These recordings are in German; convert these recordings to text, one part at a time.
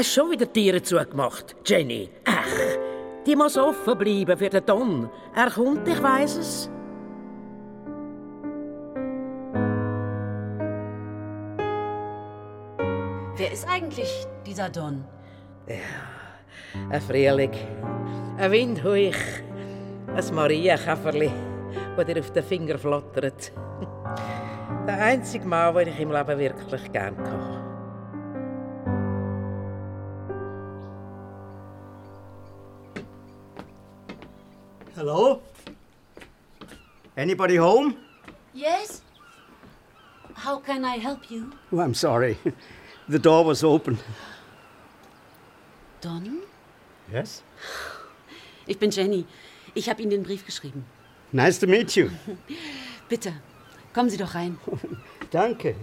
Hast du schon wieder Tiere zugemacht, Jenny? Ach, die muss offen bleiben für den Don. Er kommt, ich weiß es. Wer ist eigentlich dieser Don? Ja, ein Frühling, ein Windhauch, ein Marienkäferli, das dir auf den Finger flattert. Der einzige Mann, den ich im Leben wirklich gern hatte. Anybody home? Yes? How can I help you? Oh, I'm sorry. The door was open. Don? Yes? Ich bin Jenny. Ich habe Ihnen den Brief geschrieben. Nice to meet you. Bitte, kommen Sie doch rein. Danke.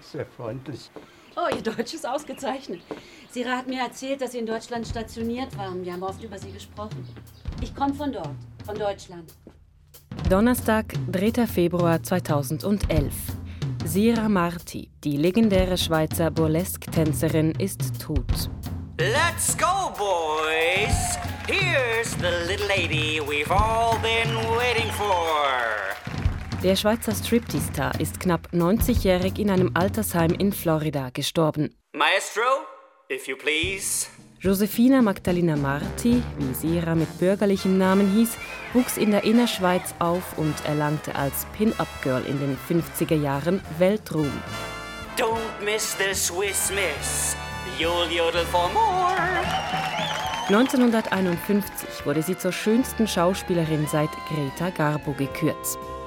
Sehr freundlich. Oh, Ihr Deutsch ist ausgezeichnet. Sira hat mir erzählt, dass Sie in Deutschland stationiert waren. Wir haben oft über Sie gesprochen. Ich komme von dort, von Deutschland. Donnerstag, 3. Februar 2011. Sira Marti, die legendäre Schweizer Burlesque-Tänzerin, ist tot. Let's go, boys! Here's the little lady we've all been waiting for. Der Schweizer Striptease-Star ist knapp 90-jährig in einem Altersheim in Florida gestorben. Maestro, if you please. Josefina Magdalena Marti, wie Sira mit bürgerlichem Namen hieß, wuchs in der Innerschweiz auf und erlangte als Pin-Up-Girl in den 50er Jahren Weltruhm. Don't miss the Swiss Miss. You'll yodel for more. 1951 wurde sie zur schönsten Schauspielerin seit Greta Garbo gekürt.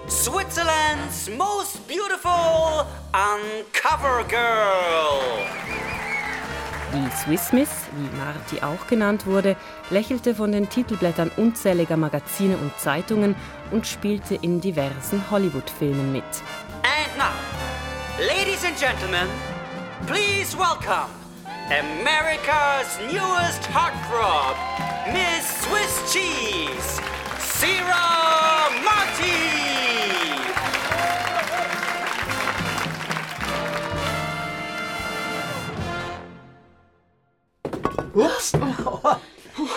Switzerland's most beautiful uncover girl. Die Swiss Miss, wie Marti auch genannt wurde, lächelte von den Titelblättern unzähliger Magazine und Zeitungen und spielte in diversen Hollywood-Filmen mit. And now, ladies and gentlemen, please welcome America's newest heartthrob, Miss Swiss Cheese, Sierra Marti. Ups.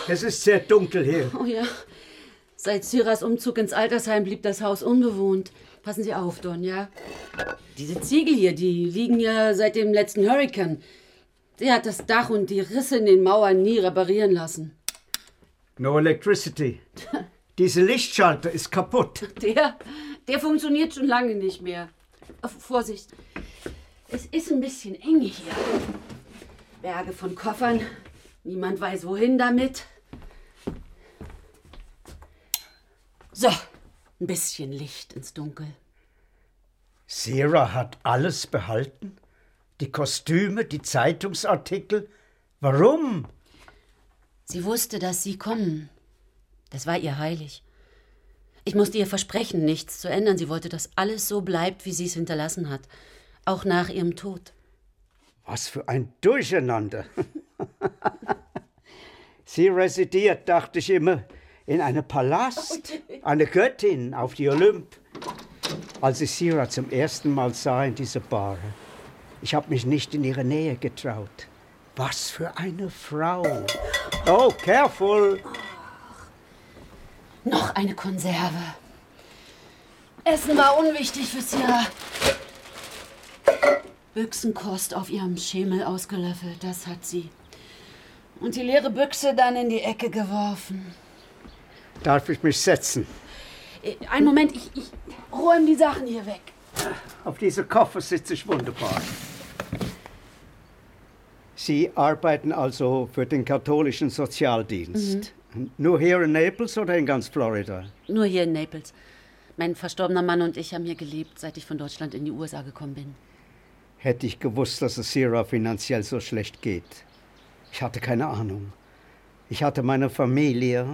Es ist sehr dunkel hier. Oh ja. Seit Syras Umzug ins Altersheim blieb das Haus unbewohnt. Passen Sie auf, Don, ja? Diese Ziegel hier, die liegen ja seit dem letzten Hurrikan. Der hat das Dach und die Risse in den Mauern nie reparieren lassen. No electricity. Diese Lichtschalter ist kaputt. Der, der funktioniert schon lange nicht mehr. Oh, Vorsicht. Es ist ein bisschen eng hier. Berge von Koffern. Niemand weiß wohin damit. So, ein bisschen Licht ins Dunkel. Sarah hat alles behalten? Die Kostüme, die Zeitungsartikel? Warum? Sie wusste, dass Sie kommen. Das war ihr heilig. Ich musste ihr versprechen, nichts zu ändern. Sie wollte, dass alles so bleibt, wie sie es hinterlassen hat. Auch nach ihrem Tod. Was für ein Durcheinander. Sie residiert, dachte ich immer, in einem Palast. Eine Göttin auf die Olymp. Als ich Sira zum ersten Mal sah in dieser Bar, ich habe mich nicht in ihre Nähe getraut. Was für eine Frau. Oh, careful. Noch eine Konserve. Essen war unwichtig für Sierra. Büchsenkost auf ihrem Schemel ausgelöffelt, das hat sie. Und die leere Büchse dann in die Ecke geworfen. Darf ich mich setzen? Äh, Einen Moment, ich, ich räume die Sachen hier weg. Auf dieser Koffer sitze ich wunderbar. Sie arbeiten also für den katholischen Sozialdienst. Nur hier in Naples oder in ganz Florida? Nur hier in Naples. Mein verstorbener Mann und ich haben hier gelebt, seit ich von Deutschland in die USA gekommen bin. Hätte ich gewusst, dass es Sierra finanziell so schlecht geht. Ich hatte keine Ahnung. Ich hatte meine Familie.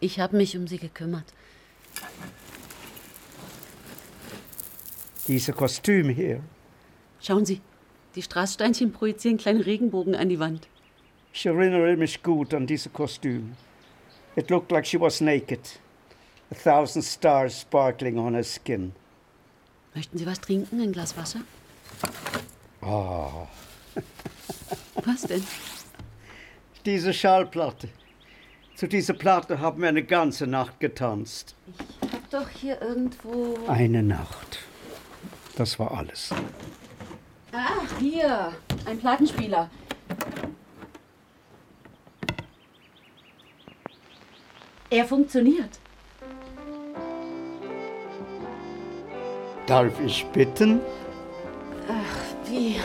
Ich habe mich um sie gekümmert. diese Kostüme hier. Schauen Sie, die Straßsteinchen projizieren kleine Regenbogen an die Wand. Ich erinnere mich gut an diese Kostüme. It looked like she was naked. A thousand stars sparkling on her skin. Möchten Sie was trinken? Ein Glas Wasser? Oh, Was denn? Diese Schallplatte. Zu dieser Platte haben wir eine ganze Nacht getanzt. Ich hab doch hier irgendwo. Eine Nacht. Das war alles. Ah, hier. Ein Plattenspieler. Er funktioniert. Darf ich bitten? Wie?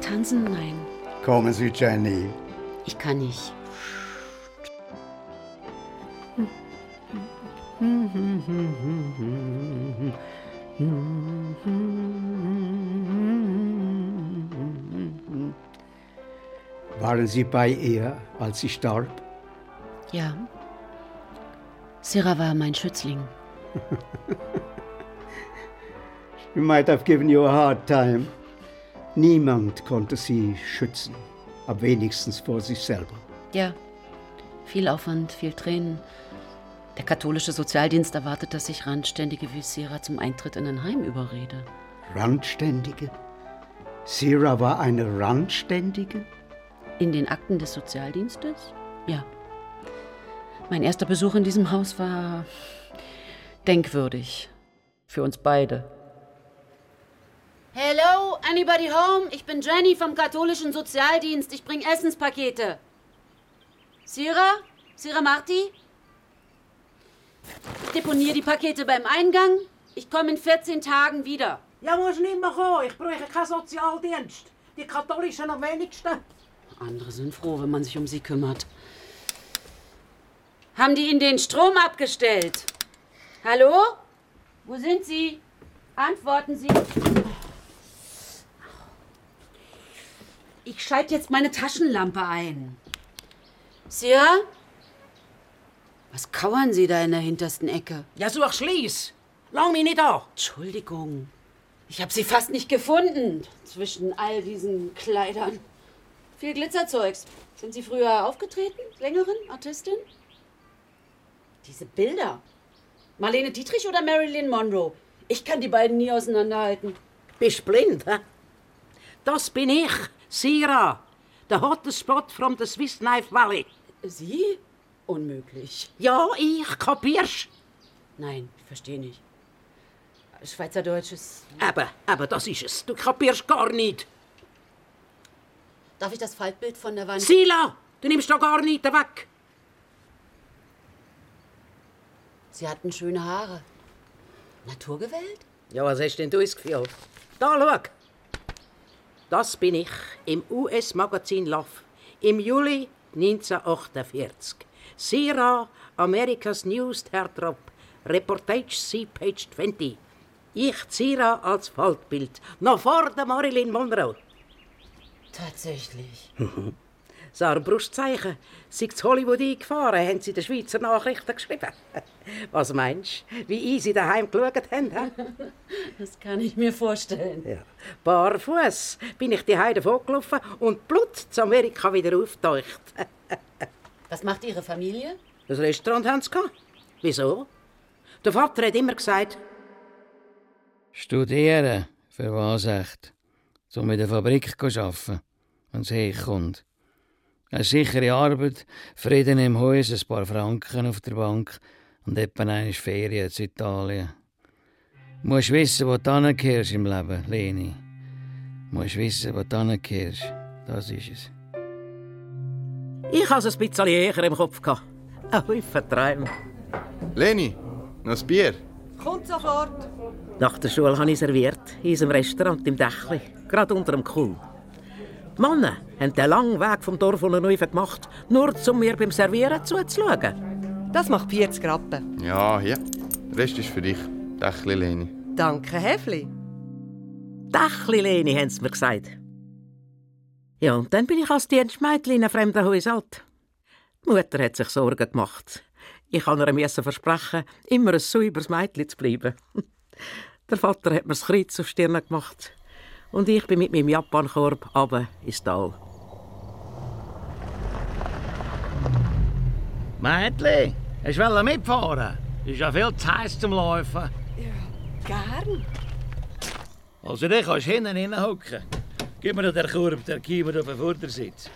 Tanzen? Nein. Kommen Sie, Jenny. Ich kann nicht. Waren Sie bei ihr, als sie starb? Ja. Sarah war mein Schützling. You might have given you a hard time. Niemand konnte sie schützen, aber wenigstens vor sich selber. Ja. Viel Aufwand, viel Tränen. Der katholische Sozialdienst erwartet, dass ich Randständige wie Sarah zum Eintritt in ein Heim überrede. Randständige? Sira war eine Randständige? In den Akten des Sozialdienstes? Ja. Mein erster Besuch in diesem Haus war denkwürdig. Für uns beide. Hello, anybody home? Ich bin Jenny vom katholischen Sozialdienst. Ich bringe Essenspakete. Sira? Sira Marti? Ich deponiere die Pakete beim Eingang. Ich komme in 14 Tagen wieder. Ja, musst nicht mehr kommen. Ich brauche keinen Sozialdienst. Die Katholischen am wenigsten. Andere sind froh, wenn man sich um sie kümmert. Haben die Ihnen den Strom abgestellt? Hallo? Wo sind Sie? Antworten Sie. Ich schalte jetzt meine Taschenlampe ein. Sir? Was kauern Sie da in der hintersten Ecke? Ja, such Schließ. Lang mich nicht an. Entschuldigung. Ich habe Sie fast nicht gefunden zwischen all diesen Kleidern. Viel Glitzerzeugs. Sind Sie früher aufgetreten? Sängerin? Artistin? Diese Bilder. Marlene Dietrich oder Marilyn Monroe? Ich kann die beiden nie auseinanderhalten. Bist blind, hä? Das bin ich, Sira. Der hottest Spot from the Swiss Knife Valley. Sie? Unmöglich. Ja, ich, kapierst? Nein, ich verstehe nicht. Schweizerdeutsch ist. Eben, eben, das ist es. Du kapierst gar nicht. Darf ich das Faltbild von der Wand? Sila, du nimmst da gar nichts weg. Sie hatten schöne Haare. Naturgewählt? Ja, was hast denn du das Gefühl? Da, schau. Das bin ich im US-Magazin Love im Juli 1948. Sira, America's News Heartthrob, Reportage C, Page 20. Ich Sira als Faltbild, noch vor der Marilyn Monroe. Tatsächlich. So ein Brustzeichen. Sei zu Hollywood eingefahren, haben sie den Schweizer Nachrichten geschrieben. Was meinst du, wie easy daheim geschaut haben? hä? Das kann ich mir vorstellen. Ja. Barfuß bin ich die Heide vorgelaufen und Blut zu Amerika wieder auftaucht. Was macht Ihre Familie? Das Restaurant haben sie gehabt. Wieso? Der Vater hat immer gesagt, Studieren? Für was echt? Um in der Fabrik zu arbeiten, wenn es herkommt. Eine sichere Arbeit, Frieden im Haus, ein paar Franken auf der Bank und etwa eine Ferien zu Italien. Du musst wissen, wo du hingehörst im Leben, Leni. Du musst wissen, wo du hingehörst. Das ist es. ich habe es ein bisschen eher im Kopf. Ein Haufen Träume. Leni, noch ein Bier? Kommt sofort. Nach der Schule habe ich serviert, in unserem Restaurant im Dächli, gerade unter dem Kuh. Die Männer haben den langen Weg vom Dorf neu gemacht, nur um mir beim Servieren zuzuschauen. Das macht 40 Rappen. Ja, hier. Der Rest ist für dich. Dächli, Leni. Danke, Häfli. Dächli, Leni, haben sie mir gesagt. Ja, und dann bin ich als Dienstmädchen in einem fremden Haus alt. Die Mutter hat sich Sorgen gemacht. Ich kann ihr versprechen, immer ein sauberes Mädchen zu bleiben. Der Vater hat mir das Kreuz auf die Stirn gemacht. Und ich bin mit meinem Japankorb runter ins Tal. Mädchen, hast du mitfahren? Ist ja viel zu heiß zum Laufen. Gern. Also, du kannst hinten hinhocken. Gib mir den Korb, der Kiemer auf den Vordersitz.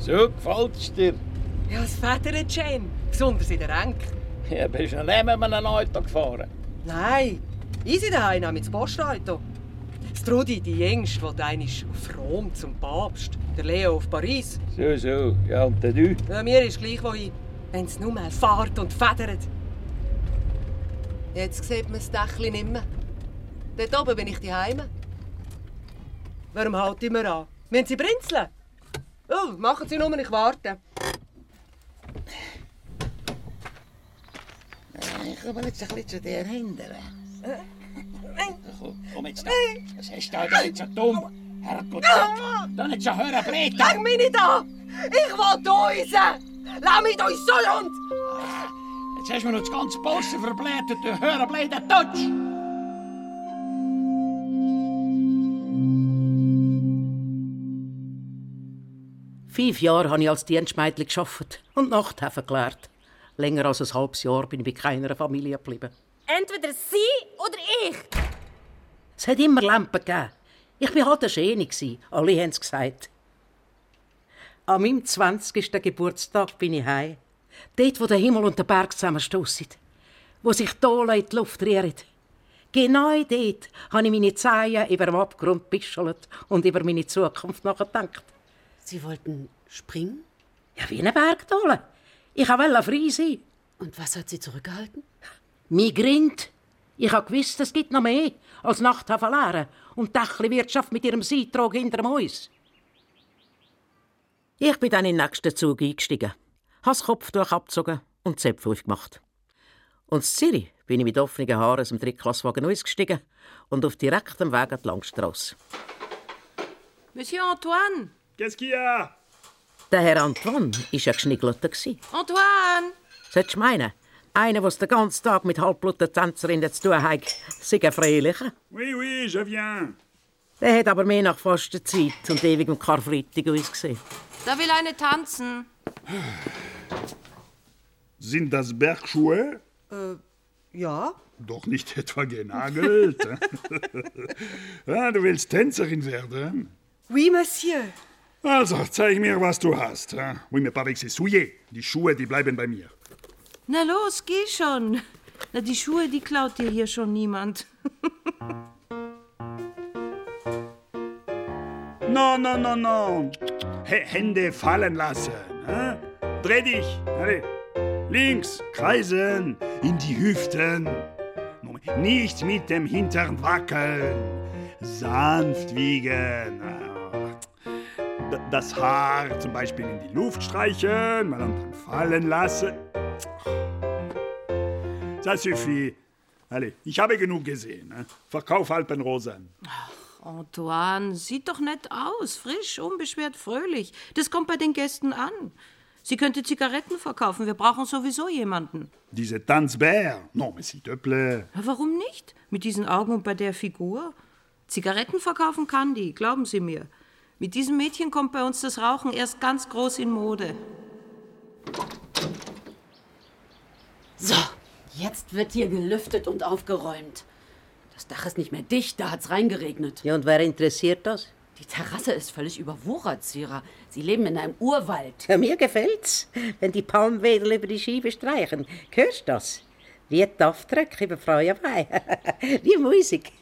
So, gefällt's dir? Ja, es federt schön. Besonders in der Renk. Ja, bist du allein mit einem Auto gefahren? Nein, easy daheim mit dem Postauto. Das Trudi, die Jüngste, die dann ist auf Rom zum Papst. Der Leo auf Paris. So, so. Ja, und der du? Ja, mir ist gleich, wohin, wenn es nur mehr fährt und federt. Jetzt sieht man das Dächli nicht mehr. Dort oben bin ich daheim. Warum halt ich mir an? Müssen Sie brinzeln? Oh, machen Sie nur, ich warte. Ich komme jetzt ein bisschen zu dir hindern. Komm, komm jetzt da. Was hast du da nicht so dumm? Herrgott, da nicht so hören, blöd. Häng mich nicht an! Ich will raus! Lass mich durch so Hund! Jetzt hast du mir noch das ganze Posten verblättert, du hören, blöder Tutsch. Fünf Jahre habe ich als Dienstmädchen geschafft und Nachthäfen gelernt. Länger als ein halbes Jahr bin ich bei keiner Familie geblieben. Entweder sie oder ich. Es hat immer Lampen gegeben. Ich war halt eine Schöne. Alle haben es gesagt. An meinem 20. Geburtstag bin ich heim. Dort, wo der Himmel und der Berg zusammenstossen. Wo sich die Dolen in die Luft rühren. Genau dort habe ich meine Zehen über dem Abgrund bischelt und über meine Zukunft nachgedacht. Sie wollten springen? Ja, wie eine Bergdole. Ich wollte frei sein. Und was hat Sie zurückgehalten? Mein Grind. Ich habe gewusst, es gibt noch mehr als Nachthafen leeren und die Wirtschaft mit ihrem Seitrog hinter dem Haus. Ich bin dann in den nächsten Zug eingestiegen, habe das Kopftuch abgezogen und Zäpfe aufgemacht. Und in Zürich bin ich mit offenen Haaren aus dem Drittklasswagen ausgestiegen und auf direktem Weg an die Langstrasse. Monsieur Antoine! Qu'est-ce qu'il y a Der Herr Antoine war ein Geschniggelter. Antoine! Solltest du meinen, einer, der den ganzen Tag mit halbblutigen Tänzerinnen zu tun hat, sei ein Freilicher? Oui, oui, je viens. Der hat aber mehr nach Fastenzeit und ewigem Karfreitag ausgesehen. Da will eine tanzen. Sind das Bergschuhe? Äh, ja. Doch nicht etwa genagelt. ah, du willst Tänzerin werden? Oui, Monsieur. Also, zeig mir, was du hast. Oui, mais pas avec ces souliers. Die Schuhe, die bleiben bei mir. Na los, geh schon. Na, die Schuhe, die klaut dir hier schon niemand. Non, non, non, non. H Hände fallen lassen. ah. Dreh dich. Allez. Links, kreisen, in die Hüften. Nicht mit dem Hintern wackeln. Sanft wiegen. Das Haar zum Beispiel in die Luft streichen und dann fallen lassen. Ça suffit. Allez, ich habe genug gesehen. ne? Verkauf Alpenrosen. Antoine, sieht doch nett aus. Frisch, unbeschwert, fröhlich. Das kommt bei den Gästen an. Sie könnte Zigaretten verkaufen. Wir brauchen sowieso jemanden. Diese Tanzbär. Non, mais s'il te plaît. Warum nicht? Mit diesen Augen und bei der Figur? Zigaretten verkaufen kann die, glauben Sie mir. Mit diesem Mädchen kommt bei uns das Rauchen erst ganz groß in Mode. So, jetzt wird hier gelüftet und aufgeräumt. Das Dach ist nicht mehr dicht, da hat's reingeregnet. Ja, und wer interessiert das? Die Terrasse ist völlig überwuchert, Sira. Sie leben in einem Urwald. Ja, mir gefällt's, wenn die Palmwedel über die Scheibe streichen. Hörst du das? Wie die Aufdrücke über Feuerwehr. Wie Musik.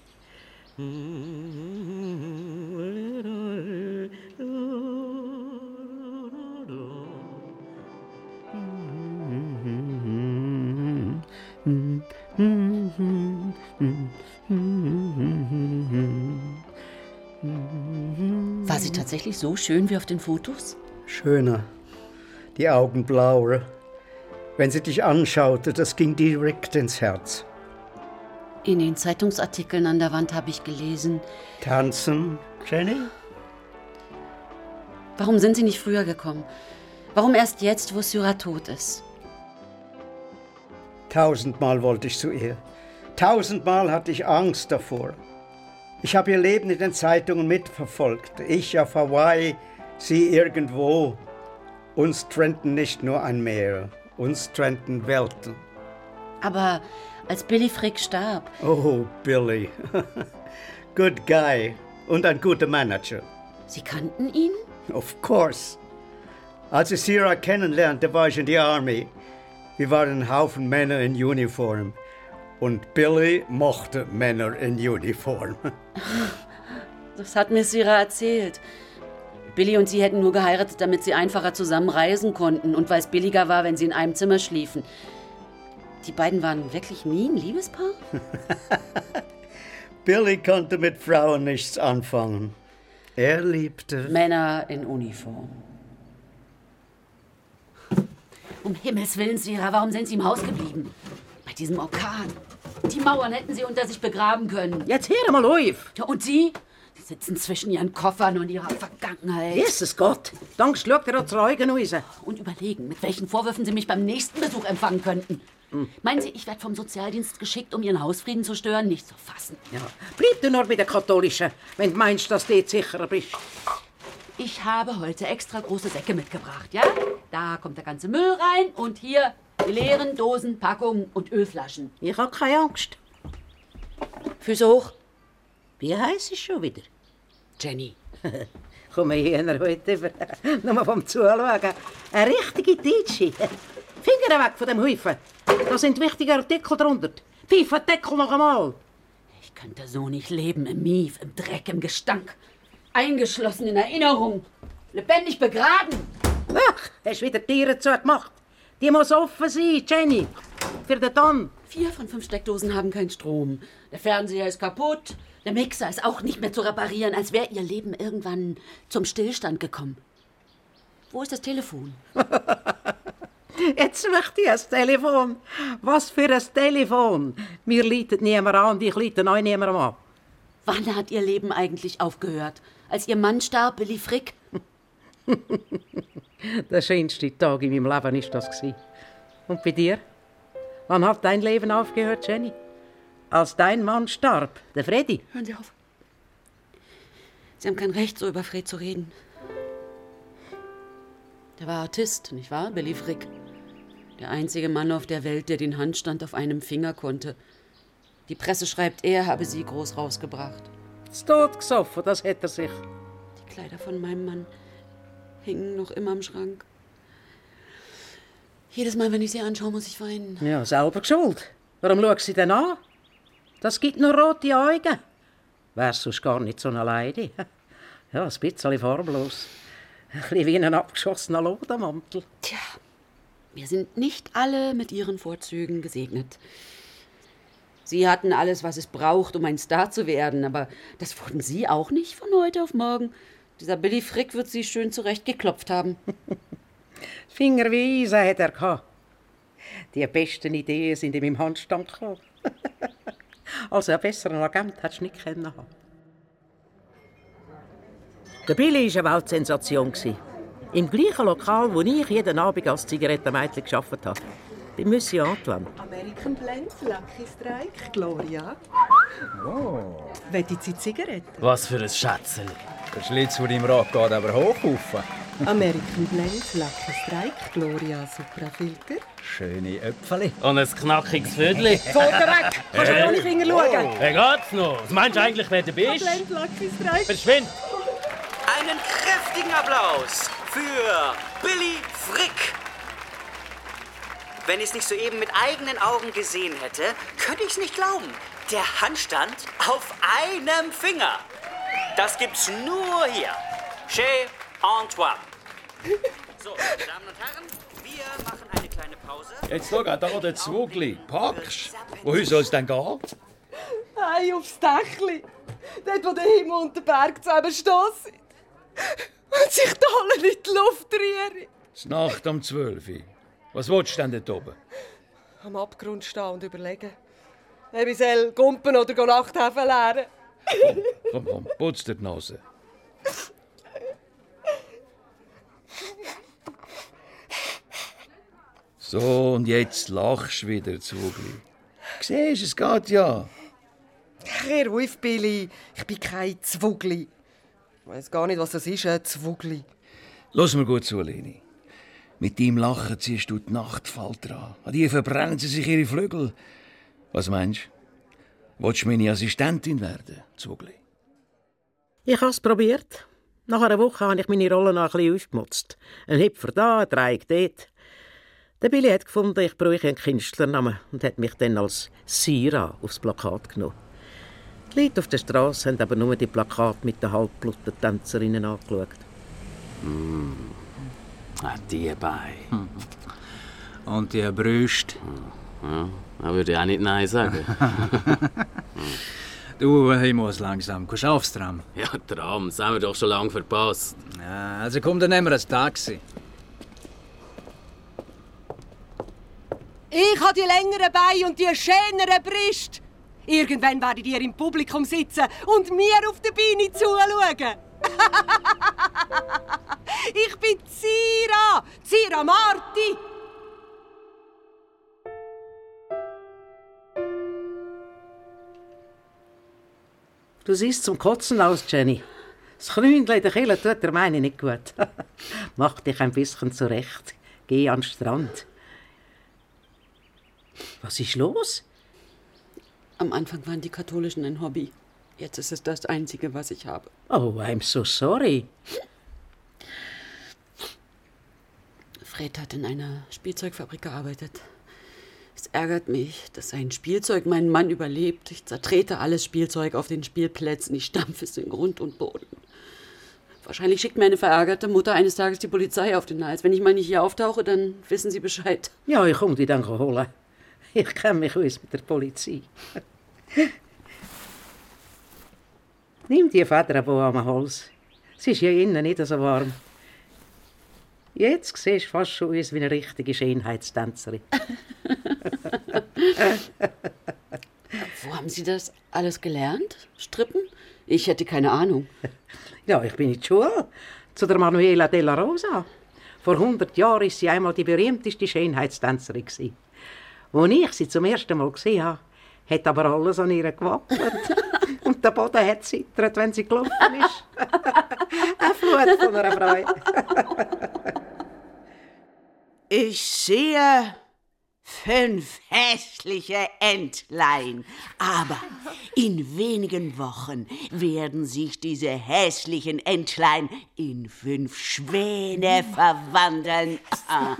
War sie tatsächlich so schön wie auf den Fotos? Schöner. Die Augen blauer. Wenn sie dich anschaute, das ging direkt ins Herz. In den Zeitungsartikeln an der Wand habe ich gelesen. Tanzen, Jenny? Warum sind Sie nicht früher gekommen? Warum erst jetzt, wo Syra tot ist? Tausendmal wollte ich zu ihr. Tausendmal hatte ich Angst davor. Ich habe ihr Leben in den Zeitungen mitverfolgt. Ich auf Hawaii, sie irgendwo. Uns trennten nicht nur ein Meer, uns trennten Welten. Aber als Billy Frick starb, Oh, Billy. Good guy. Und ein guter Manager. Sie kannten ihn? Of course. Als ich Sierra kennenlernte, war ich in die Army. Wir waren ein Haufen Männer in Uniform. Und Billy mochte Männer in Uniform. Das hat mir Sira erzählt. Billy und sie hätten nur geheiratet, damit sie einfacher zusammen reisen konnten und weil es billiger war, wenn sie in einem Zimmer schliefen. Die beiden waren wirklich nie ein Liebespaar? Billy konnte mit Frauen nichts anfangen. Er liebte. Männer in Uniform. Um Himmels Willen, Sira, warum sind Sie im Haus geblieben? Bei diesem Orkan. Die Mauern hätten Sie unter sich begraben können. Jetzt hör mal auf! Ja, und Sie? Sie sitzen zwischen Ihren Koffern und Ihrer Vergangenheit. Jesus Gott! Dann schaut ihr zu Augen raus. Und überlegen, mit welchen Vorwürfen Sie mich beim nächsten Besuch empfangen könnten. Meinen Sie, ich werde vom Sozialdienst geschickt, um Ihren Hausfrieden zu stören? Nicht zu fassen. Ja. Bleib du nur bei den Katholischen, wenn du meinst, dass du jetzt sicherer bist. Ich habe heute extra große Säcke mitgebracht, ja? Da kommt der ganze Müll rein und hier die leeren Dosen, Packungen und Ölflaschen. Ich habe keine Angst. Füße hoch. Wie heißt es schon wieder? Jenny. Komm hier heute. Nur vom Zuschauen. Eine richtige Deutsche. Finger weg von dem Haufen. Da sind wichtige Artikel drunter. Pfeife den Deckel noch einmal. Ich könnte so nicht leben, im Mief, im Dreck, im Gestank. Eingeschlossen in Erinnerung. Lebendig begraben. Ach, hast wieder Tiere zugemacht. Die muss offen sein, Jenny. Für den Don. Vier von fünf Steckdosen haben keinen Strom. Der Fernseher ist kaputt. Der Mixer ist auch nicht mehr zu reparieren, als wäre ihr Leben irgendwann zum Stillstand gekommen. Wo ist das Telefon? Jetzt möchte ich das Telefon. Was für ein Telefon. Mir leitet niemand an und ich leite euch niemandem an. Wann hat ihr Leben eigentlich aufgehört? Als ihr Mann starb, Billy Frick? Der schönste Tag in meinem Leben ist das gewesen. Und bei dir? Wann hat dein Leben aufgehört, Jenny? Als dein Mann starb, der Freddy. Hören Sie auf. Sie haben kein Recht, so über Fred zu reden. Der war Artist, nicht wahr, Billy Frick? Der einzige Mann auf der Welt, der den Handstand auf einem Finger konnte. Die Presse schreibt, er habe sie groß rausgebracht. Ist tot gesoffen, das hätte er sich. Die Kleider von meinem Mann hängen noch immer im Schrank. Jedes Mal, wenn ich sie anschaue, muss ich weinen. Ja, selber schuld. Warum schaust sie denn an? Das gibt nur rote Augen. Wär's sonst gar nicht so eine Leide. Ja, ein bisschen formlos. Ein bisschen wie ein abgeschossener Lodenmantel. Tja, wir sind nicht alle mit ihren Vorzügen gesegnet. Sie hatten alles, was es braucht, um ein Star zu werden, aber das wurden Sie auch nicht von heute auf morgen. Dieser Billy Frick wird Sie schön zurechtgeklopft haben. Finger wie Eisen hat er gehabt. Die besten Ideen sind in meinem Handstand gekommen. also einen besseren Agent hättest du nicht können haben. Der Billy war eine Weltsensation. Im gleichen Lokal, wo ich jeden Abend als Zigarettenmädchen gearbeitet habe. Bei Monsieur Antoine. American Blend, Lucky Strike, Gloria. Oh. Wollen Sie Zigaretten? Was für ein Schätzchen. Der Schlitz, der im Rad geht, aber hoch. American Blend, Lucky Strike, Gloria Suprafilter. Schöne Äpfel. Und ein knackiges Vödel. Folge weg! Kannst du ohne Finger schauen? Wer geht's noch? Was meinst du eigentlich, wer du bist? Blend, Lucky Strike. Verschwind! Einen kräftigen Applaus für Billy Frick. Wenn ich es nicht soeben mit eigenen Augen gesehen hätte, könnte ich es nicht glauben. Der Handstand auf einem Finger. Das gibt's nur hier. Chez Antoine. So, meine Damen und Herren, wir machen eine kleine Pause. Jetzt schau, da der Zwugli. Packst. Wohin soll es denn gehen? Hey, aufs Dächli. Dort, wo der Himmel und der Berg zusammenstoßen. Und sich die alle in die Luft rühren. Es Nacht um 12 Uhr. Was willst du denn dort oben? Am Abgrund stehen und überlegen. Ob ich soll Gumpen oder Nachthäfen leeren. Komm, komm, putz dir die Nase. So, und jetzt lachst du wieder, Zwugli. Siehst, es geht ja. Hör auf, Billy. Ich bin kein Zwugli. Ich weiss gar nicht, was das ist, ein Zwugli. Lass mir gut zu, Leni. Mit ihm Lachen ziehst du die Nachtfalter an. An die verbrennen sie sich ihre Flügel. Was meinst du? Willst du meine Assistentin werden, Zugli? Ich habe es probiert. Nach einer Woche habe ich meine Rolle noch ein bisschen aufgemutzt. Ein Hüpfer da, ein Dreieck dort. Der Billy hat gefunden, ich brauche einen Künstlernamen und hat mich dann als Sira aufs Plakat genommen. Die Leute auf der Straße haben aber nur die Plakate mit den halbblutigen Tänzerinnen angeschaut. Mm. Ah, die Beine. Und die Brüste. Ja, da würde ich auch nicht Nein sagen. Du, ich muss langsam. Du schaffst Tram. ja, Tram, das haben wir doch schon lange verpasst. Ja, also komm, dann nehmen wir ein Taxi. Ich habe die längeren Beine und die schöneren Brüste. Irgendwann werdet ihr im Publikum sitzen und mir auf der Bühne zuschauen. ich bin Zira, Zira Marti. Du siehst zum Kotzen aus, Jenny. Das Knündel in der Kehle tut der meine nicht gut. Mach dich ein bisschen zurecht. Geh an den Strand. Was ist los? Am Anfang waren die Katholischen ein Hobby. Jetzt ist es das Einzige, was ich habe. Oh, I'm so sorry. Fred hat in einer Spielzeugfabrik gearbeitet. Es ärgert mich, dass sein Spielzeug meinen Mann überlebt. Ich zertrete alles Spielzeug auf den Spielplätzen. Ich stampfe es in Grund und Boden. Wahrscheinlich schickt mir eine verärgerte Mutter eines Tages die Polizei auf den Hals. Wenn ich mal nicht hier auftauche, dann wissen sie Bescheid. Ja, ich komme dich dann holen. Ich kenne mich aus mit der Polizei. Nimm die Federboa am Hals. Es ist hier innen nicht so warm. Jetzt siehst du fast schon aus wie eine richtige Schönheitstänzerin. Wo haben Sie das alles gelernt? Strippen? Ich hätte keine Ahnung. Ja, ich bin in die Schule. Zu der Manuela della Rosa. Vor 100 Jahren war sie einmal die berühmteste Schönheitstänzerin. Als ich sie zum ersten Mal gesehen habe, hat aber alles an ihr gewackelt. Und der Boden hat zittert, wenn sie gelaufen ist. Eine Flut von einer Freude. Ich sehe fünf hässliche Entlein. Aber in wenigen Wochen werden sich diese hässlichen Entlein in fünf Schwäne verwandeln. Ah,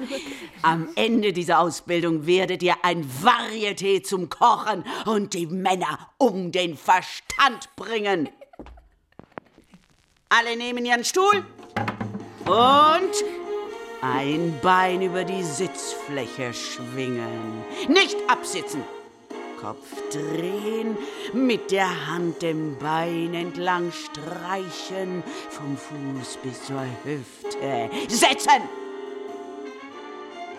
Am Ende dieser Ausbildung werdet ihr ein Varieté zum Kochen und die Männer um den Verstand bringen. Alle nehmen ihren Stuhl und ein Bein über die Sitzfläche schwingen. Nicht absitzen. Kopf drehen, mit der Hand dem Bein entlang streichen, vom Fuß bis zur Hüfte. Setzen!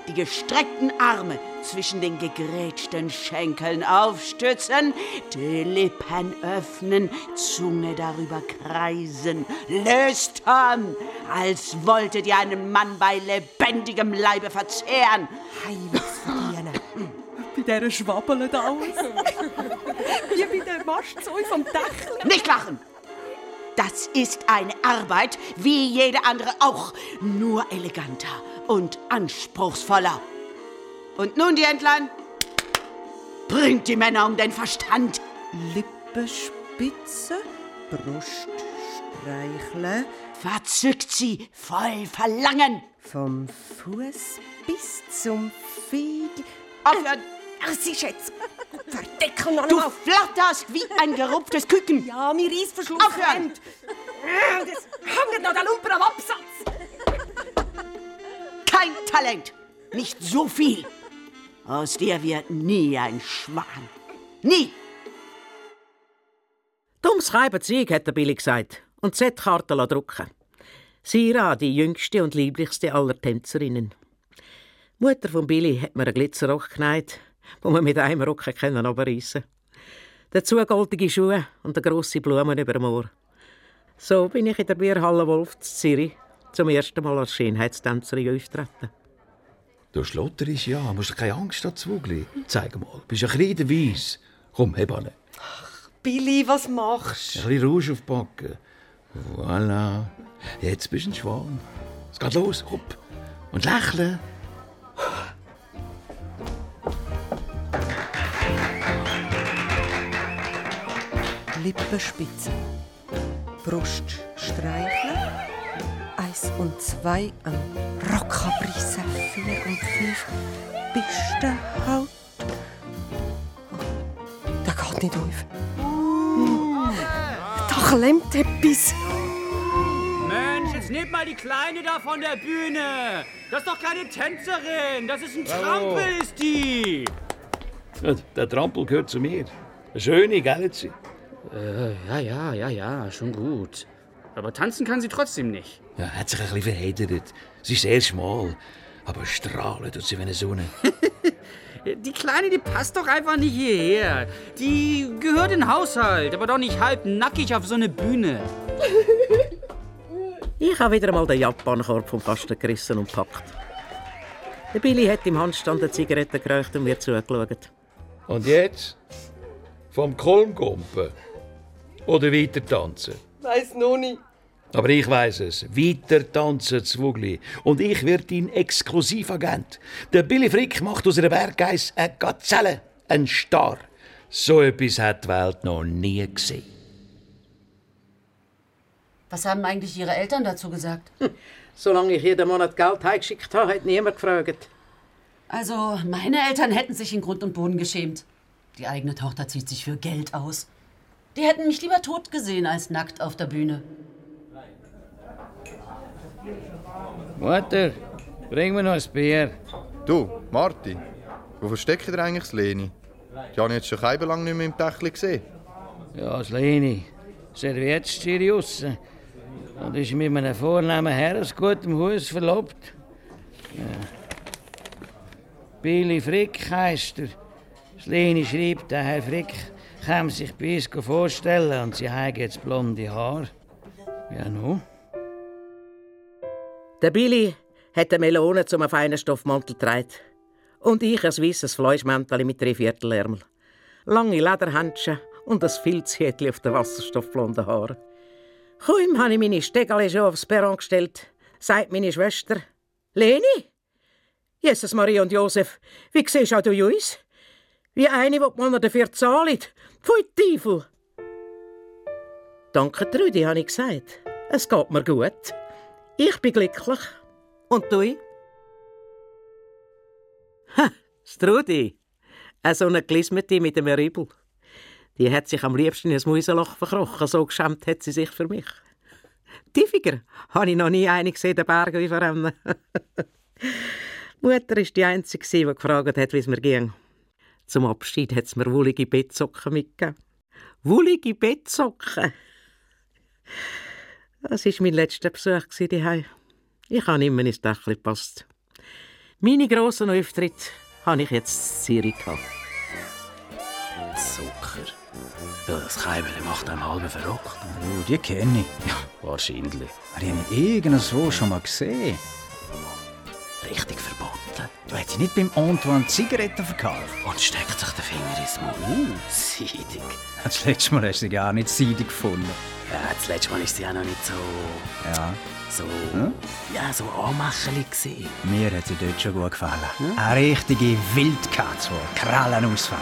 Die gestreckten Arme zwischen den gegrätschten Schenkeln aufstützen, die Lippen öffnen, Zunge darüber kreisen, löstern, als wolltet ihr einen Mann bei lebendigem Leibe verzehren. Heiliges Verdienen. Bei dieser Schwabbele da aus. Wie bei der Mastzeu vom Dächel. Nicht lachen! Das ist eine Arbeit wie jede andere auch, nur eleganter und anspruchsvoller. Und nun, die Entlein, bringt die Männer um den Verstand. Lippenspitze, Brust streicheln. Verzückt sie voll Verlangen. Vom Fuß bis zum Fegel. Aufhören! Ach, sie schätzt. Verdecken noch Du einmal. flatterst wie ein gerupftes Küken. Ja, mir Reissverschluss Aufhören! Das hängt noch der Lumpen am Absatz. Kein Talent, nicht so viel. Aus dir wird nie ein Schwan. Nie! Dummes Keibenzeug, hat der Billy gesagt. Und Z-Karten drucken. Sira, die jüngste und lieblichste aller Tänzerinnen. Die Mutter von Billy hat mir einen Glitzerrock genäht, wo man mit einem Rock können runterreissen Dazu goldige Schuhe und eine grosse Blumen über dem Ohr. So bin ich in der Bierhalle Wolf in Zürich zum ersten Mal als Schönheitstänzerin auftreten. Du schlotterst ja, musst du keine Angst haben, Zwugli. Zeig mal, bist ein kleiner Weiss. Komm, heb an. Ein Billy, was machst du? bisschen Rouge aufpacken. Voilà. Jetzt bist du ein Schwan. Es geht los, hopp. Und lächeln. Lippenspitze. Brust streicheln. Eins und zwei am Rockabrisse. Vier und fünf. Bistenhaut. Der geht nicht auf. Da klemmt etwas. Mensch, jetzt nehmt mal die Kleine da von der Bühne. Das ist doch keine Tänzerin. Das ist ein. Trampel, ist die. Der Trampel gehört zu mir. Eine schöne, gell? sie? Äh, ja, ja, ja, ja, schon gut. Aber tanzen kann sie trotzdem nicht. Ja, hat sich ein bisschen verheddert. Sie ist sehr schmal, aber strahlen tut sie wie eine Sonne. Die Kleine, die passt doch einfach nicht hierher. Die gehört in den Haushalt, aber doch nicht halb nackig auf so eine Bühne. Ich habe wieder einmal den Japankorb vom Kasten gerissen und gepackt. Der Billy hat im Handstand eine Zigarette geraucht und mir zugeschaut. Und jetzt? Vom Kolmgumpen? Oder weiter tanzen? Weiss noch nicht. Aber ich weiß es. Weiter tanzen, Zwugli. Und ich werde dein Exklusivagent. Der Billy Frick macht aus einer Berggeis eine Gazelle, ein Star. So etwas hat die Welt noch nie gesehen. Was haben eigentlich Ihre Eltern dazu gesagt? Solange ich jeden Monat Geld heimgeschickt habe, hat niemand gefragt. Also, meine Eltern hätten sich in Grund und Boden geschämt. Die eigene Tochter zieht sich für Geld aus. Die hätten mich lieber tot gesehen als nackt auf der Bühne. Mutter, bring mir noch ein Bier. Du, Martin, wo versteckt ihr eigentlich das Leni? Die habe ich jetzt schon kein lang nicht mehr im Dächli gesehen. Ja, das Leni. Serviert steht aussen. Und ist mit einem vornehmen Herr aus gutem Haus verlobt. Ja. Billy Frick heisst er. Das Leni schreibt, der Herr Frick käme sich bei uns vorstellen und sie haben jetzt blonde Haar. Ja, nu? Der Billy hat eine Melone zum feinen Stoffmantel getragen. Und ich ein weißes Fleischmäntel mit drei Viertelärmel. Lange Lederhändchen und ein Filzhütchen auf den wasserstoffblonden Haaren. Kaum habe ich meine Stegale schon aufs Perron gestellt, sagt meine Schwester, Leni? Jesus, Maria und Josef, wie siehst auch du uns? Wie eine, die Männer dafür zahlen. Pfui Teufel! Danke, Trudi, habe ich gesagt. Es geht mir gut. Ich bin glücklich. Und du? Ha, Strudi. Eine so eine Glismete mit einem Ribbel. Die hat sich am liebsten in ein Mäuseloch verkrochen, so geschämt hat sie sich für mich. Tiefiger habe ich noch nie eine gesehen, den Berg wie verrennen. Mutter war die Einzige, die gefragt hat, wie es mir ging. Zum Abschied hat sie mir wollige Bettsocken mitgegeben. Wollige Bettsocken! Das war mein letzter Besuch daheim. Ich habe immer ins Dächli gepasst. Meine grossen Auftritte habe ich jetzt in Zürich gehabt. Zucker. Das Keibele macht einem halb verrückt. Oh, die kenne ich. Ja, wahrscheinlich. Die habe ich irgendwo schon mal gesehen. Richtig verboten. Du hättest nicht beim Antoine Zigaretten verkauft. Und steckt sich den Finger ins Maul. Uh, seidig. Das letzte Mal hast du sie gar nicht seidig gefunden. Ja, das letzte Mal war sie auch noch nicht so... Ja. So... Hm? Ja, so anmachelig gewesen. Mir hat sie dort schon gut gefallen. Eine richtige Wildkatze, die Krallen ausfährt.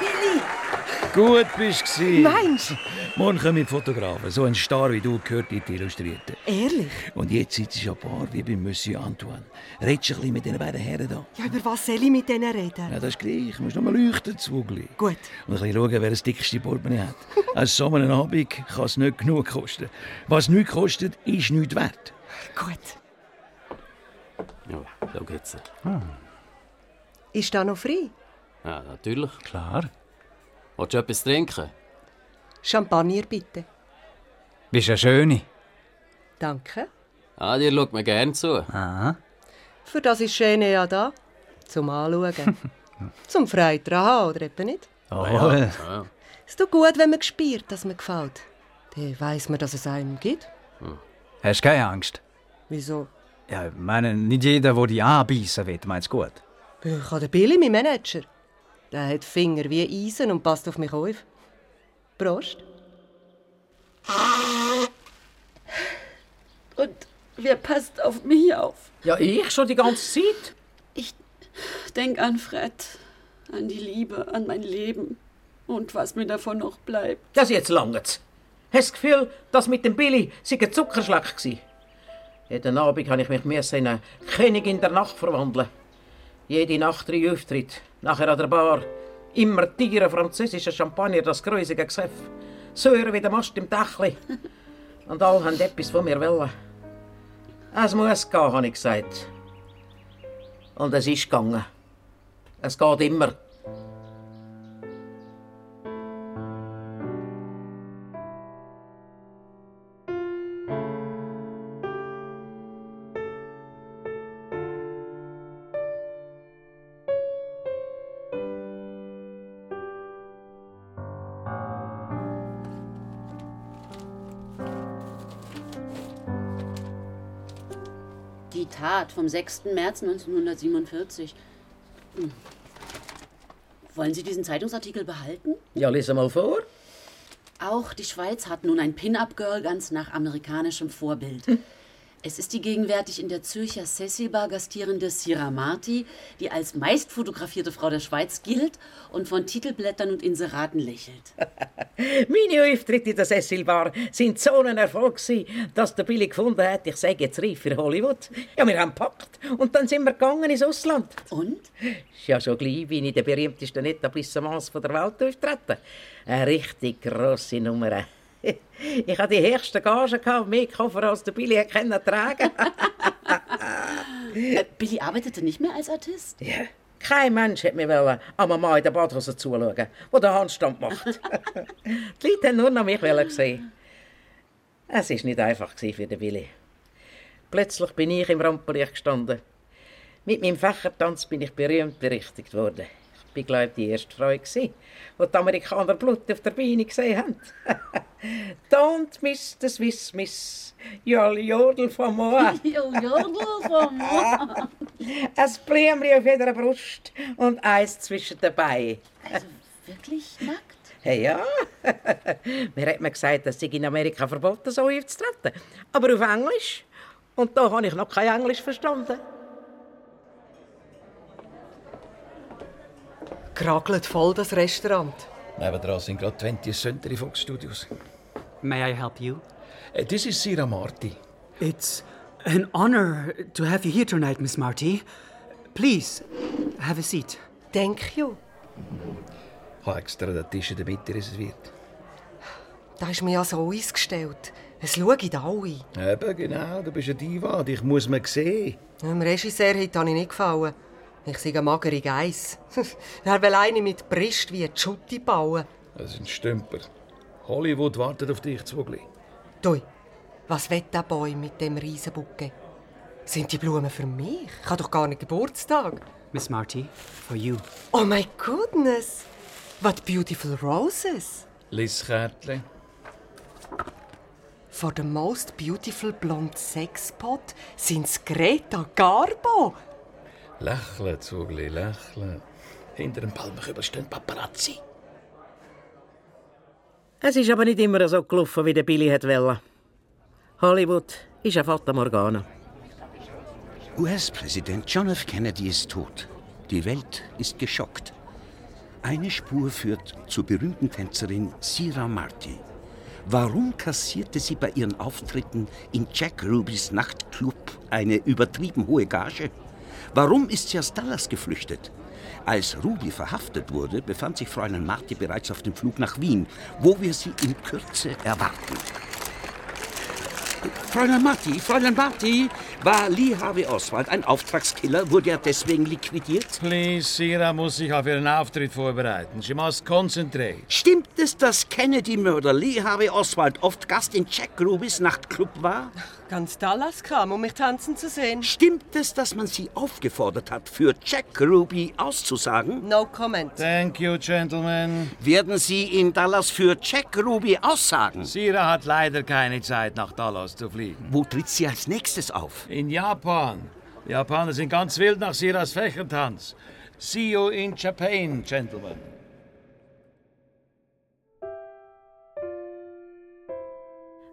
Billy! Gut bist du. Meinst Morgen kommen Fotografen. So ein Star wie du gehört in die Illustrierten. Ehrlich? Und jetzt sitzt du ein paar wie bei Monsieur Antoine. Redest du ein bisschen mit diesen beiden Herren da? Ja, über was soll ich mit denen reden? Ja, das ist gleich. Du musst noch mal leuchten, Zwugli. Gut. Und ein bisschen schauen, wer das dickste Portemonnaie hat. An so einem Abend kann es nicht genug kosten. Was nichts kostet, ist nichts wert. Gut. Ja, schau jetzt. Ist da noch frei? Ja, natürlich. Klar. Willst du etwas trinken? Champagner bitte. Bist eine Schöne. Danke. Ah, dir schaut mir gern zu. Aha. Für das ist Schöne ja da. Zum Anschauen. Zum daran haben, oder etwa nicht? Oh, ja, ja. Es tut gut, wenn man spürt, dass man gefällt. Dann weiss man, dass es einem gibt. Hast keine Angst? Wieso? Ja, ich meine, nicht jeder, der dich anbeissen will, meint es gut. Ich habe den Billy, mein Manager. Der hat Finger wie Eisen und passt auf mich auf. Prost. Und wer passt auf mich auf? Ja, ich schon die ganze Zeit. Ich denk an Fred, an die Liebe, an mein Leben und was mir davon noch bleibt. Das jetzt langt's. Hast du das Gefühl, dass mit dem Billy sei ein Zuckerschlag gsi? Jeden Abend habe ich mich in eine Königin der Nacht verwandeln. Jede Nacht drei Auftritte, nachher an der Bar. Immer Tiere, französischer Champagner, das größige Gesöff. Säure wie der Mast im Dächli. Und alle haben etwas von mir wollen. Es muss gehen, habe ich gesagt. Und es ist gegangen. Es geht immer. Die Tat vom 6. März 1947. Hm. Wollen Sie diesen Zeitungsartikel behalten? Ja, lese mal vor. Auch die Schweiz hat nun ein Pin-Up-Girl ganz nach amerikanischem Vorbild. Es ist die gegenwärtig in der Zürcher Cecil-Bar gastierende Sira Marti, die als meistfotografierte Frau der Schweiz gilt und von Titelblättern und Inseraten lächelt. Meine Auftritte in der Cecil-Bar sind so ein Erfolg, gewesen, dass der Billy gefunden hat, ich sage jetzt reif für Hollywood. Ja, wir haben gepackt und dann sind wir gegangen ins Ausland. Und? Ist ja schon gleich wie in den berühmtesten Etablissements der Welt auftreten. Eine richtig grosse Nummer. Ich hatte die höchsten Gagen gehabt, mehr Koffer als der Billy können tragen. Äh, Billy arbeitete nicht mehr als Artist? Ja. Kein Mensch hat mir wollen, am Mann in der Badhose zuschauen, der den Handstand macht. die Leute haben nur noch mich sehen. Es war nicht einfach für den Billy. Plötzlich bin ich im Rampenlicht gestanden. Mit meinem Fächertanz bin ich berühmt berichtigt worden. Ich war, glaube ich, die erste Frau, die die Amerikaner Blut auf der Beine gesehen haben. Don't miss the Swiss Miss. You'll jodel von moi. Jodel von moi. Ein Blümchen auf jeder Brust und eins zwischen den Beinen. Also wirklich nackt? Hey, ja. mir hat man gesagt, dass ich in Amerika verboten so aufzutreten. Aber auf Englisch. Und da habe ich noch kein Englisch verstanden. Kragelt voll das Restaurant. Nebendran sind gerade 20 Century Fox Studios. May I help you? This is Sira Marti. It's an honor to have you here tonight, Miss Marty. Please, have a seat. Thank you. Ich habe extra den Tisch in der Mitte reserviert. Da ist mir ja so ausgestellt. Es schauen alle. Eben, genau, du bist eine Diva, dich muss man sehen. Dem Regisseur habe ich nicht gefallen. Ich sehe eine magere Geiss. er will eine mit Brist wie eine Schutti bauen. Das ist ein Stümper. Hollywood wartet auf dich, Zwugli. Du, was will der Boy mit dem Riesenbucke? Sind die Blumen für mich? Ich habe doch gar nicht Geburtstag. Miss Marty, for you. Oh my goodness! What beautiful roses! Lies Kärtchen. For the most beautiful blonde sexpot sind's Greta Garbo. Lächle, Zugli, lächle. Hinter dem Palmenkübel stehen Paparazzi. Es ist aber nicht immer so gelaufen, wie der Billy hat wollen. Hollywood ist eine Fata Morgana. US-Präsident John F. Kennedy ist tot. Die Welt ist geschockt. Eine Spur führt zur berühmten Tänzerin Sira Marti. Warum kassierte sie bei ihren Auftritten in Jack Rubys Nachtclub eine übertrieben hohe Gage? Warum ist sie aus Dallas geflüchtet? Als Ruby verhaftet wurde, befand sich Fräulein Marti bereits auf dem Flug nach Wien, wo wir sie in Kürze erwarten. Fräulein Marti, Fräulein Marti, war Lee Harvey Oswald ein Auftragskiller? Wurde er deswegen liquidiert? Please, Sira muss sich auf ihren Auftritt vorbereiten. She must concentrate. Stimmt es, dass Kennedy-Mörder Lee Harvey Oswald oft Gast in Jack Rubys Nachtclub war? Ganz Dallas kam, um mich tanzen zu sehen. Stimmt es, dass man sie aufgefordert hat, für Jack Ruby auszusagen? No comment. Thank you, gentlemen. Werden Sie in Dallas für Jack Ruby aussagen? Sira hat leider keine Zeit, nach Dallas zu fliegen. Wo tritt sie als nächstes auf? In Japan. Die Japaner sind ganz wild nach Siras Fächertanz. See you in Japan, gentlemen.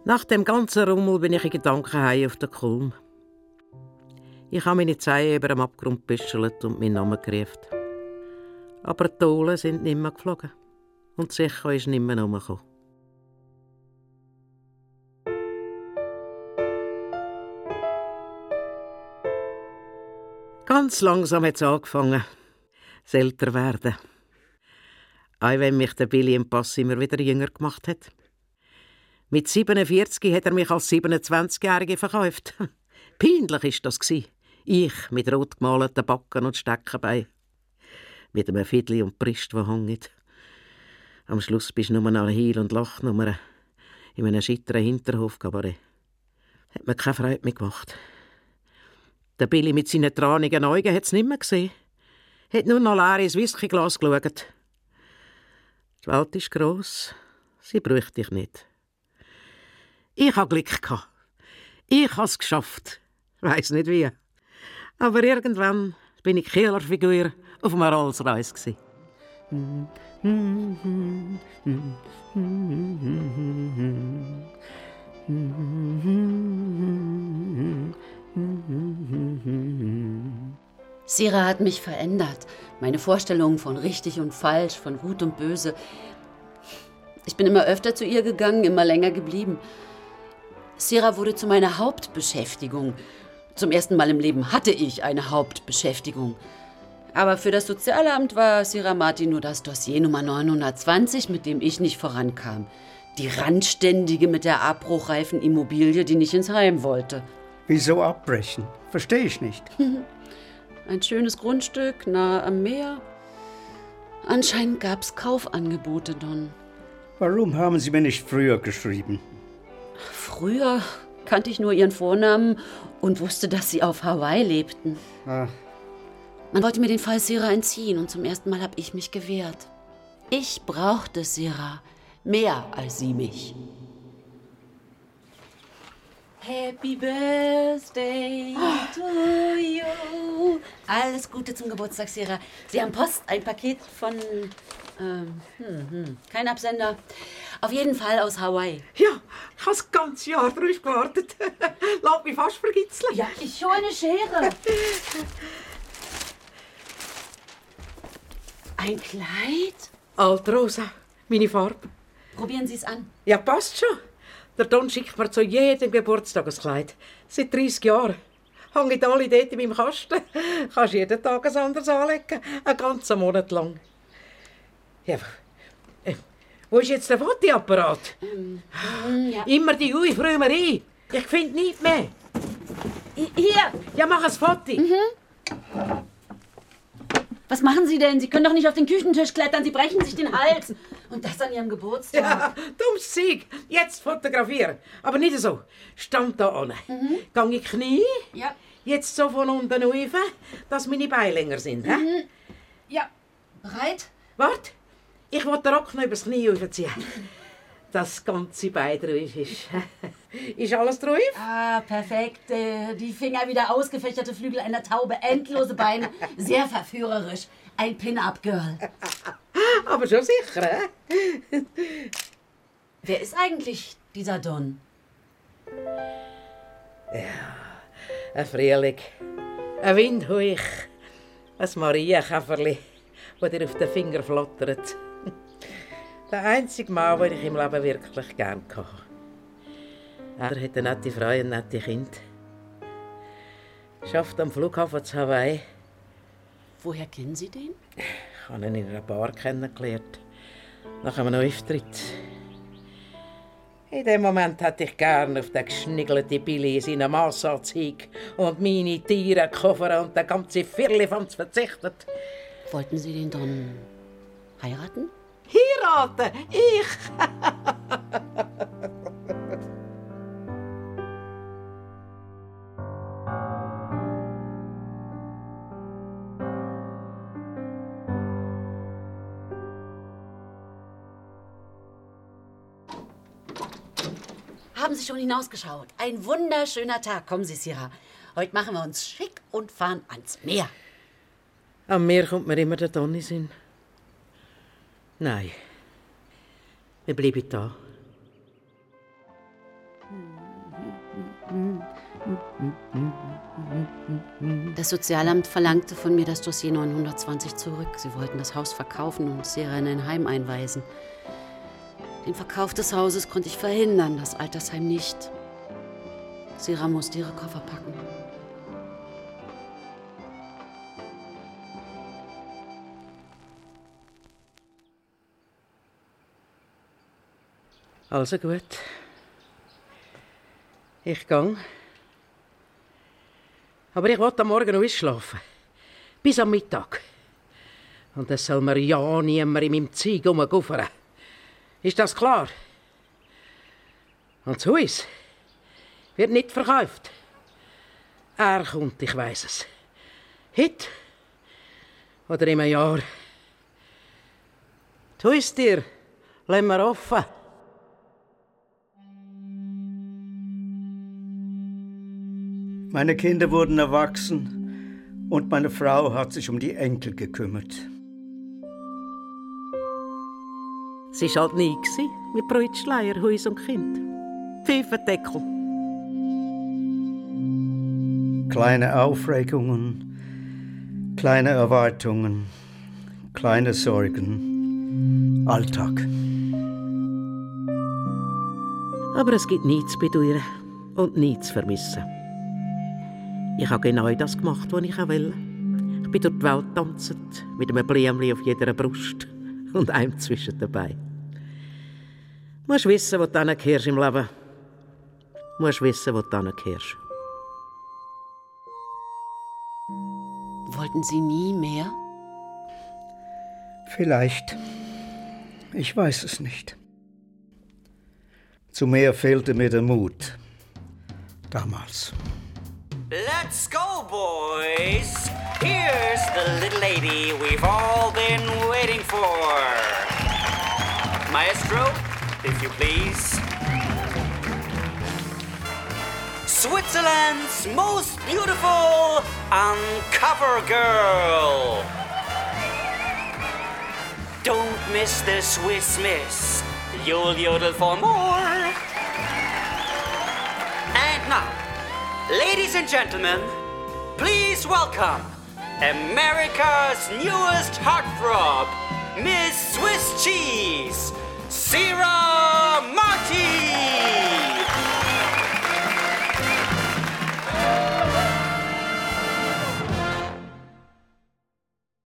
Nach dem ganzen Rummel bin ich in Gedanken auf der Kulm. Ich habe meine Zehen über dem Abgrund büschelt und meinen Namen gerufen. Aber die Tolen sind nicht mehr geflogen. Und sicher ist nicht mehr herumgekommen. Ganz langsam hat es angefangen, es älter werden. Auch wenn mich der Billy im Pass immer wieder jünger gemacht hat. Mit 47 hat er mich als 27-Jährige verkauft. Peinlich ist das. Ich mit rot gemalten Backen und Steckenbein. Mit einem Fiedli und Brist, wo hängt. Am Schluss bist du nur noch Heil- und Lachnummer in einem schitteren Hinterhofkabarett. Hat mir keine Freude mehr gemacht. Der Billy mit seinen tranigen Augen hat es nicht mehr gesehen. Hat nur noch leer ins Whiskyglas geschaut. Die Welt ist gross, sie bräuchte dich nicht. Ich habe Glück gehabt. Ich habe es geschafft. Weiß nicht wie. Aber irgendwann bin ich Killerfigur auf einem Rolls-Royce. Sira hat mich verändert. Meine Vorstellungen von richtig und falsch, von gut und böse. Ich bin immer öfter zu ihr gegangen, immer länger geblieben. Sira wurde zu meiner Hauptbeschäftigung. Zum ersten Mal im Leben hatte ich eine Hauptbeschäftigung. Aber für das Sozialamt war Sira Martin nur das Dossier Nummer 920, mit dem ich nicht vorankam. Die Randständige mit der abbruchreifen Immobilie, die nicht ins Heim wollte. Wieso abbrechen? Verstehe ich nicht. Ein schönes Grundstück nahe am Meer. Anscheinend gab's Kaufangebote, Don. Warum haben Sie mir nicht früher geschrieben? Früher kannte ich nur ihren Vornamen und wusste, dass sie auf Hawaii lebten. Ah, Man wollte mir den Fall Sira entziehen und zum ersten Mal habe ich mich gewehrt. Ich brauchte Sira mehr als sie mich. Happy Birthday to you. Alles Gute zum Geburtstag, Sira. Sie haben Post, ein Paket von. Ähm, hm, hm, kein Absender. Auf jeden Fall aus Hawaii. Ja, ich habe das ganze Jahr darauf gewartet. Lass mich fast vergitzeln. Ja, ich schon eine Schere. Ein Kleid? Altrosa, meine Farbe. Probieren Sie es an. Ja, passt schon. Der Don schickt mir zu jedem Geburtstag ein Kleid. Seit 30 Jahren. Hängen alle dort in meinem Kasten. Kannst jeden Tag ein anderes anlegen. Einen ganzen Monat lang. Ja, wo ist jetzt der Fotoapparat? ja. Immer die Ui-Frömerei. Ich finde nichts mehr. Hier. Ja, mach ein Foto. Was machen Sie denn? Sie können doch nicht auf den Küchentisch klettern. Sie brechen sich den Hals. Und das an Ihrem Geburtstag. Ja, dummes Sieg. Jetzt fotografieren. Aber nicht so. Stand da an. Mhm. Gang in die Knie. Ja. Jetzt so von unten rauf, dass meine Beine länger sind. Mhm. Ja. Bereit? Wart, ich will den Rock noch übers Knie aufziehen. Das ganze Bein drauf ist. Ist alles drauf? Ah, perfekt. Äh, Die Finger wieder ausgefächerte Flügel einer Taube, endlose Beine. Sehr verführerisch. Ein Pin-Up-Girl. Aber schon sicher, hä? Wer ist eigentlich dieser Don? Ein Frühling, ein Windhauch, ein Marienkäferli, das dir auf den Finger flattert. Der einzige Mann, den ich im Leben wirklich gern hatte. Er hat eine nette Frau und nette Kind. Schafft am Flughafen zu Hawaii. Woher kennen Sie den? Ich habe ihn in einer Bar kennengelernt. Nach einem Auftritt. In dem Moment hätte ich gern auf den geschniggelten Billy in seinen Massanzug und meine Tiere, Koffer und den ganzen Firlefanz verzichtet. Wollten Sie den Don heiraten? Heiraten? Ich? Haben Sie schon hinausgeschaut? Ein wunderschöner Tag. Kommen Sie, Sira. Heute machen wir uns schick und fahren ans Meer. Am Meer kommt mir immer der Donny Sinn. Nein. Wir bleiben da. Das Sozialamt verlangte von mir das Dossier 920 zurück. Sie wollten das Haus verkaufen und Sarah in ein Heim einweisen. Den Verkauf des Hauses konnte ich verhindern, das Altersheim nicht. Sarah musste ihre Koffer packen. Also gut. Ich gang. Aber ich wollte am Morgen noch ausschlafen. Bis am Mittag. Und es soll mir ja niemand in meinem Zeug rumguffern. Ist das klar? Und das Haus wird nicht verkauft. Er kommt, ich weiß es. Heute oder in einem Jahr. Die Haustür lassen wir offen. Meine Kinder wurden erwachsen und meine Frau hat sich um die Enkel gekümmert. Sie war halt nie mit Brötschleier, Haus und Kind. Pfeffendeckel. Kleine Aufregungen, kleine Erwartungen, kleine Sorgen, Alltag. Aber es gibt nichts zu bedauern und nichts zu vermissen. Ich habe genau das gemacht, was ich auch will. Ich bin durch die Welt tanzend, mit einem Blümchen auf jeder Brust und einem zwischen dabei. Du musst wissen, wo du hingehörst im Leben. Du musst wissen, wo du hingehörst. Wollten Sie nie mehr? Vielleicht. Ich weiß es nicht. Zu mehr fehlte mir der Mut. Damals. Let's go, boys! Here's the little lady we've all been waiting for. Maestro, if you please. Switzerland's most beautiful uncover girl. Don't miss the Swiss Miss. You'll yodel for more. And now, Ladies and gentlemen, please welcome America's newest heartthrob, Miss Swiss Cheese, Sarah Marty!